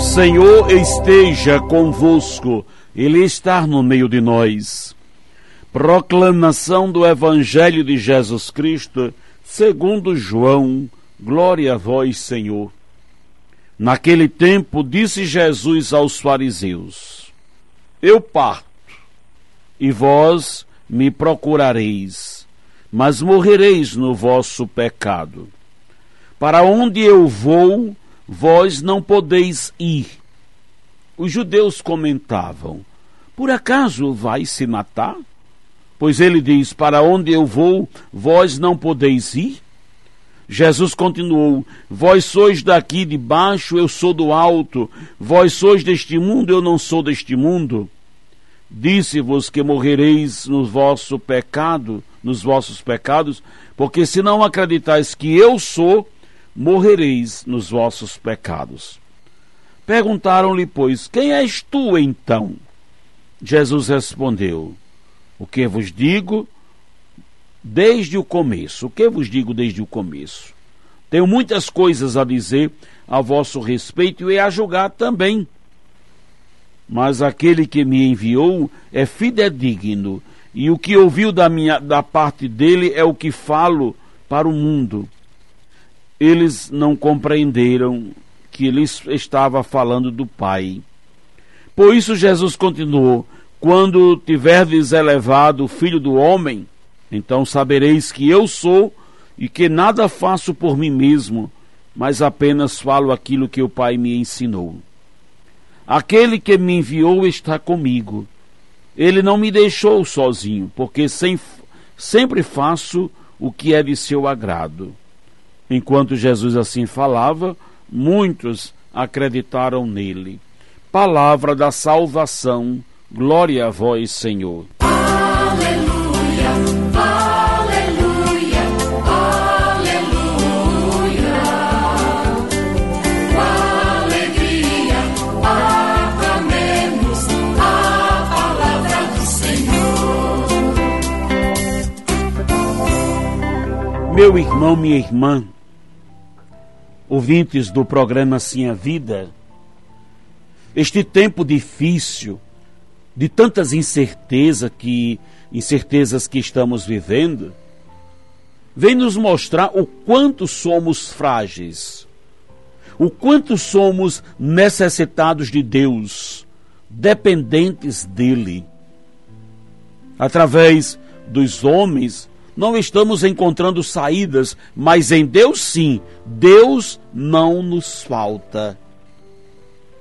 Senhor esteja convosco, Ele está no meio de nós. Proclamação do Evangelho de Jesus Cristo, segundo João, glória a vós, Senhor. Naquele tempo disse Jesus aos fariseus: Eu parto, e vós me procurareis, mas morrereis no vosso pecado. Para onde eu vou, vós não podeis ir. Os judeus comentavam: Por acaso vai se matar? Pois ele diz: Para onde eu vou, vós não podeis ir? Jesus continuou: Vós sois daqui de baixo, eu sou do alto. Vós sois deste mundo, eu não sou deste mundo. Disse-vos que morrereis no vosso pecado, nos vossos pecados, porque se não acreditais que eu sou, morrereis nos vossos pecados. Perguntaram-lhe, pois, quem és tu então? Jesus respondeu: O que vos digo desde o começo? O que vos digo desde o começo? Tenho muitas coisas a dizer a vosso respeito e a julgar também. Mas aquele que me enviou é fidedigno, e o que ouviu da, minha, da parte dele é o que falo para o mundo eles não compreenderam que ele estava falando do Pai. Por isso Jesus continuou: Quando tiverdes elevado o Filho do Homem, então sabereis que eu sou e que nada faço por mim mesmo, mas apenas falo aquilo que o Pai me ensinou. Aquele que me enviou está comigo. Ele não me deixou sozinho, porque sem, sempre faço o que é de seu agrado. Enquanto Jesus assim falava, muitos acreditaram nele. Palavra da salvação, glória a vós, Senhor. Aleluia, aleluia, aleluia. Alegria aclamemos a palavra do Senhor. Meu irmão, minha irmã, ouvintes do programa Sim a Vida, este tempo difícil, de tantas incertezas que, incertezas que estamos vivendo, vem nos mostrar o quanto somos frágeis, o quanto somos necessitados de Deus, dependentes dele. Através dos homens, não estamos encontrando saídas, mas em Deus sim, Deus não nos falta.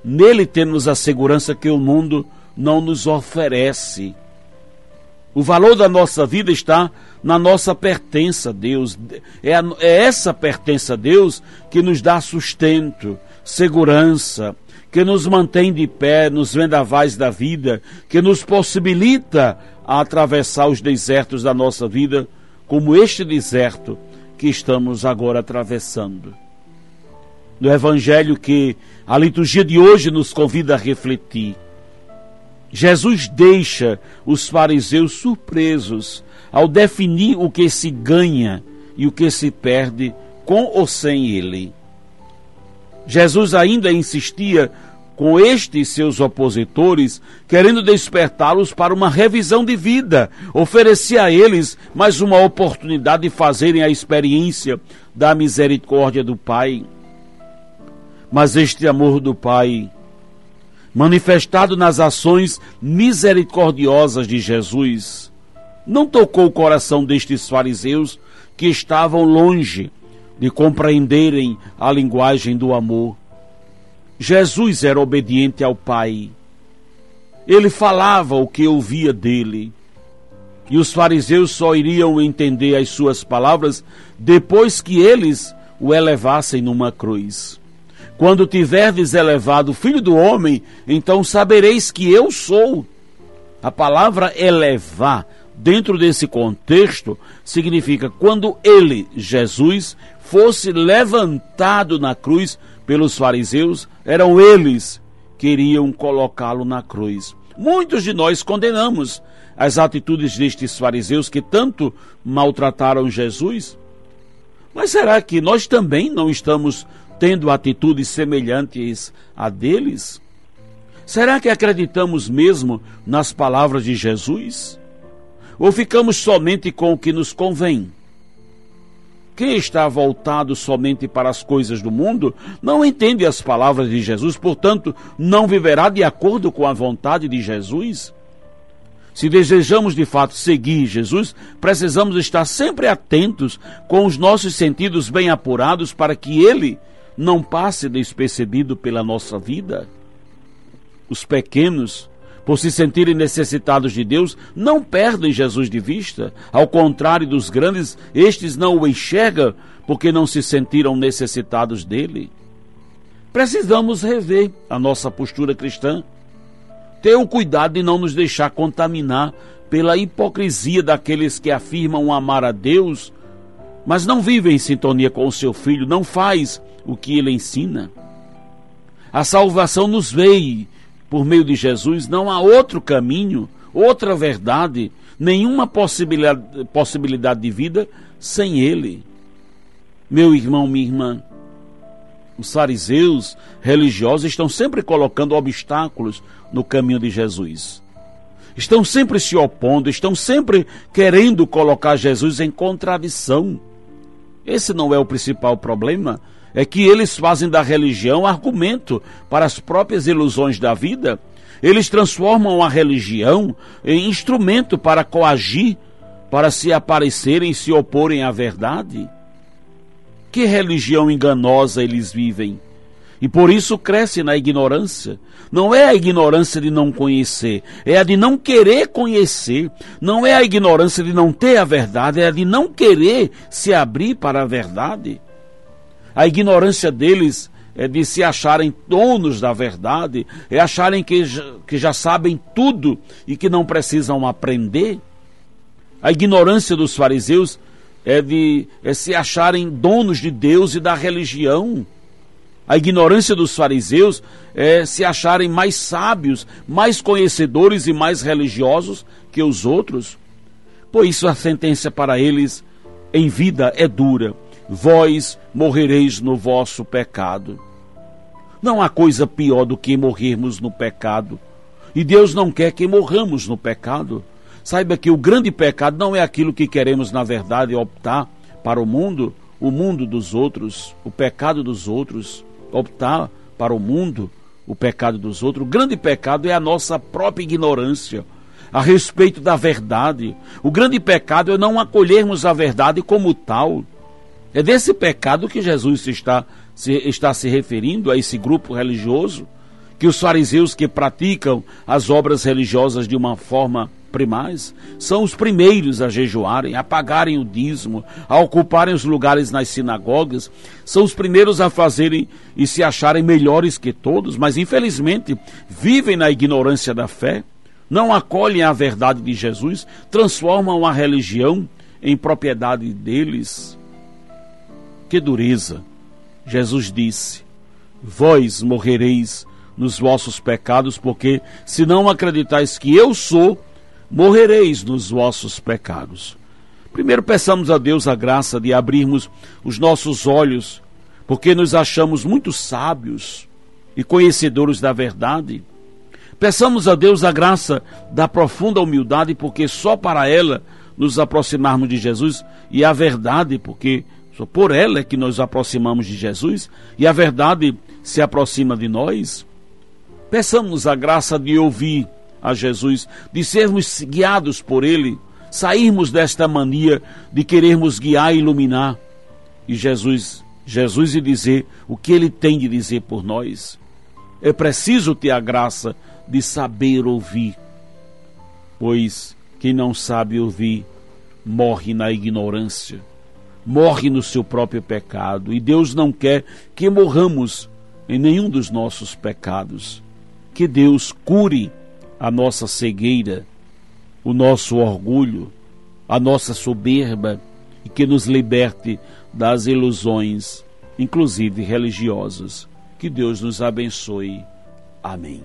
Nele temos a segurança que o mundo não nos oferece. O valor da nossa vida está na nossa pertença a Deus. É, a, é essa pertença a Deus que nos dá sustento, segurança, que nos mantém de pé nos vendavais da vida, que nos possibilita a atravessar os desertos da nossa vida como este deserto que estamos agora atravessando. No Evangelho que a liturgia de hoje nos convida a refletir, Jesus deixa os fariseus surpresos ao definir o que se ganha e o que se perde com ou sem ele. Jesus ainda insistia com estes seus opositores, querendo despertá-los para uma revisão de vida, oferecia a eles mais uma oportunidade de fazerem a experiência da misericórdia do Pai. Mas este amor do Pai, manifestado nas ações misericordiosas de Jesus, não tocou o coração destes fariseus que estavam longe de compreenderem a linguagem do amor. Jesus era obediente ao Pai. Ele falava o que ouvia dele. E os fariseus só iriam entender as suas palavras depois que eles o elevassem numa cruz. Quando tiverdes elevado o Filho do Homem, então sabereis que eu sou. A palavra elevar, dentro desse contexto, significa quando ele, Jesus, fosse levantado na cruz pelos fariseus, eram eles que iriam colocá-lo na cruz. Muitos de nós condenamos as atitudes destes fariseus que tanto maltrataram Jesus. Mas será que nós também não estamos tendo atitudes semelhantes a deles? Será que acreditamos mesmo nas palavras de Jesus? Ou ficamos somente com o que nos convém? Quem está voltado somente para as coisas do mundo não entende as palavras de Jesus, portanto, não viverá de acordo com a vontade de Jesus. Se desejamos de fato seguir Jesus, precisamos estar sempre atentos com os nossos sentidos bem apurados para que ele não passe despercebido pela nossa vida. Os pequenos, por se sentirem necessitados de Deus, não perdem Jesus de vista. Ao contrário dos grandes, estes não o enxergam porque não se sentiram necessitados dele. Precisamos rever a nossa postura cristã. Ter o cuidado de não nos deixar contaminar pela hipocrisia daqueles que afirmam amar a Deus, mas não vivem em sintonia com o seu filho, não faz o que ele ensina. A salvação nos veio por meio de Jesus, não há outro caminho, outra verdade, nenhuma possibilidade, possibilidade de vida sem ele. Meu irmão, minha irmã, os fariseus religiosos estão sempre colocando obstáculos no caminho de Jesus. Estão sempre se opondo, estão sempre querendo colocar Jesus em contradição. Esse não é o principal problema é que eles fazem da religião argumento para as próprias ilusões da vida. Eles transformam a religião em instrumento para coagir, para se aparecerem e se oporem à verdade. Que religião enganosa eles vivem! E por isso cresce na ignorância. Não é a ignorância de não conhecer, é a de não querer conhecer. Não é a ignorância de não ter a verdade, é a de não querer se abrir para a verdade. A ignorância deles é de se acharem donos da verdade, é acharem que, que já sabem tudo e que não precisam aprender. A ignorância dos fariseus é de é se acharem donos de Deus e da religião. A ignorância dos fariseus é se acharem mais sábios, mais conhecedores e mais religiosos que os outros. Por isso a sentença para eles em vida é dura vós morrereis no vosso pecado. Não há coisa pior do que morrermos no pecado. E Deus não quer que morramos no pecado. Saiba que o grande pecado não é aquilo que queremos, na verdade, optar para o mundo, o mundo dos outros, o pecado dos outros, optar para o mundo, o pecado dos outros. O grande pecado é a nossa própria ignorância a respeito da verdade. O grande pecado é não acolhermos a verdade como tal. É desse pecado que Jesus está se, está se referindo a esse grupo religioso, que os fariseus que praticam as obras religiosas de uma forma primais são os primeiros a jejuarem, a pagarem o dízimo, a ocuparem os lugares nas sinagogas, são os primeiros a fazerem e se acharem melhores que todos, mas infelizmente vivem na ignorância da fé, não acolhem a verdade de Jesus, transformam a religião em propriedade deles que dureza! Jesus disse: Vós morrereis nos vossos pecados, porque se não acreditais que eu sou, morrereis nos vossos pecados. Primeiro peçamos a Deus a graça de abrirmos os nossos olhos, porque nos achamos muito sábios e conhecedores da verdade. Peçamos a Deus a graça da profunda humildade, porque só para ela nos aproximarmos de Jesus e a verdade, porque por ela é que nós aproximamos de Jesus e a verdade se aproxima de nós. Peçamos a graça de ouvir a Jesus, de sermos guiados por Ele, sairmos desta mania de querermos guiar e iluminar. E Jesus, Jesus e dizer o que Ele tem de dizer por nós. É preciso ter a graça de saber ouvir, pois Quem não sabe ouvir morre na ignorância, morre no seu próprio pecado, e Deus não quer que morramos em nenhum dos nossos pecados. Que Deus cure a nossa cegueira, o nosso orgulho, a nossa soberba e que nos liberte das ilusões, inclusive religiosas. Que Deus nos abençoe. Amém.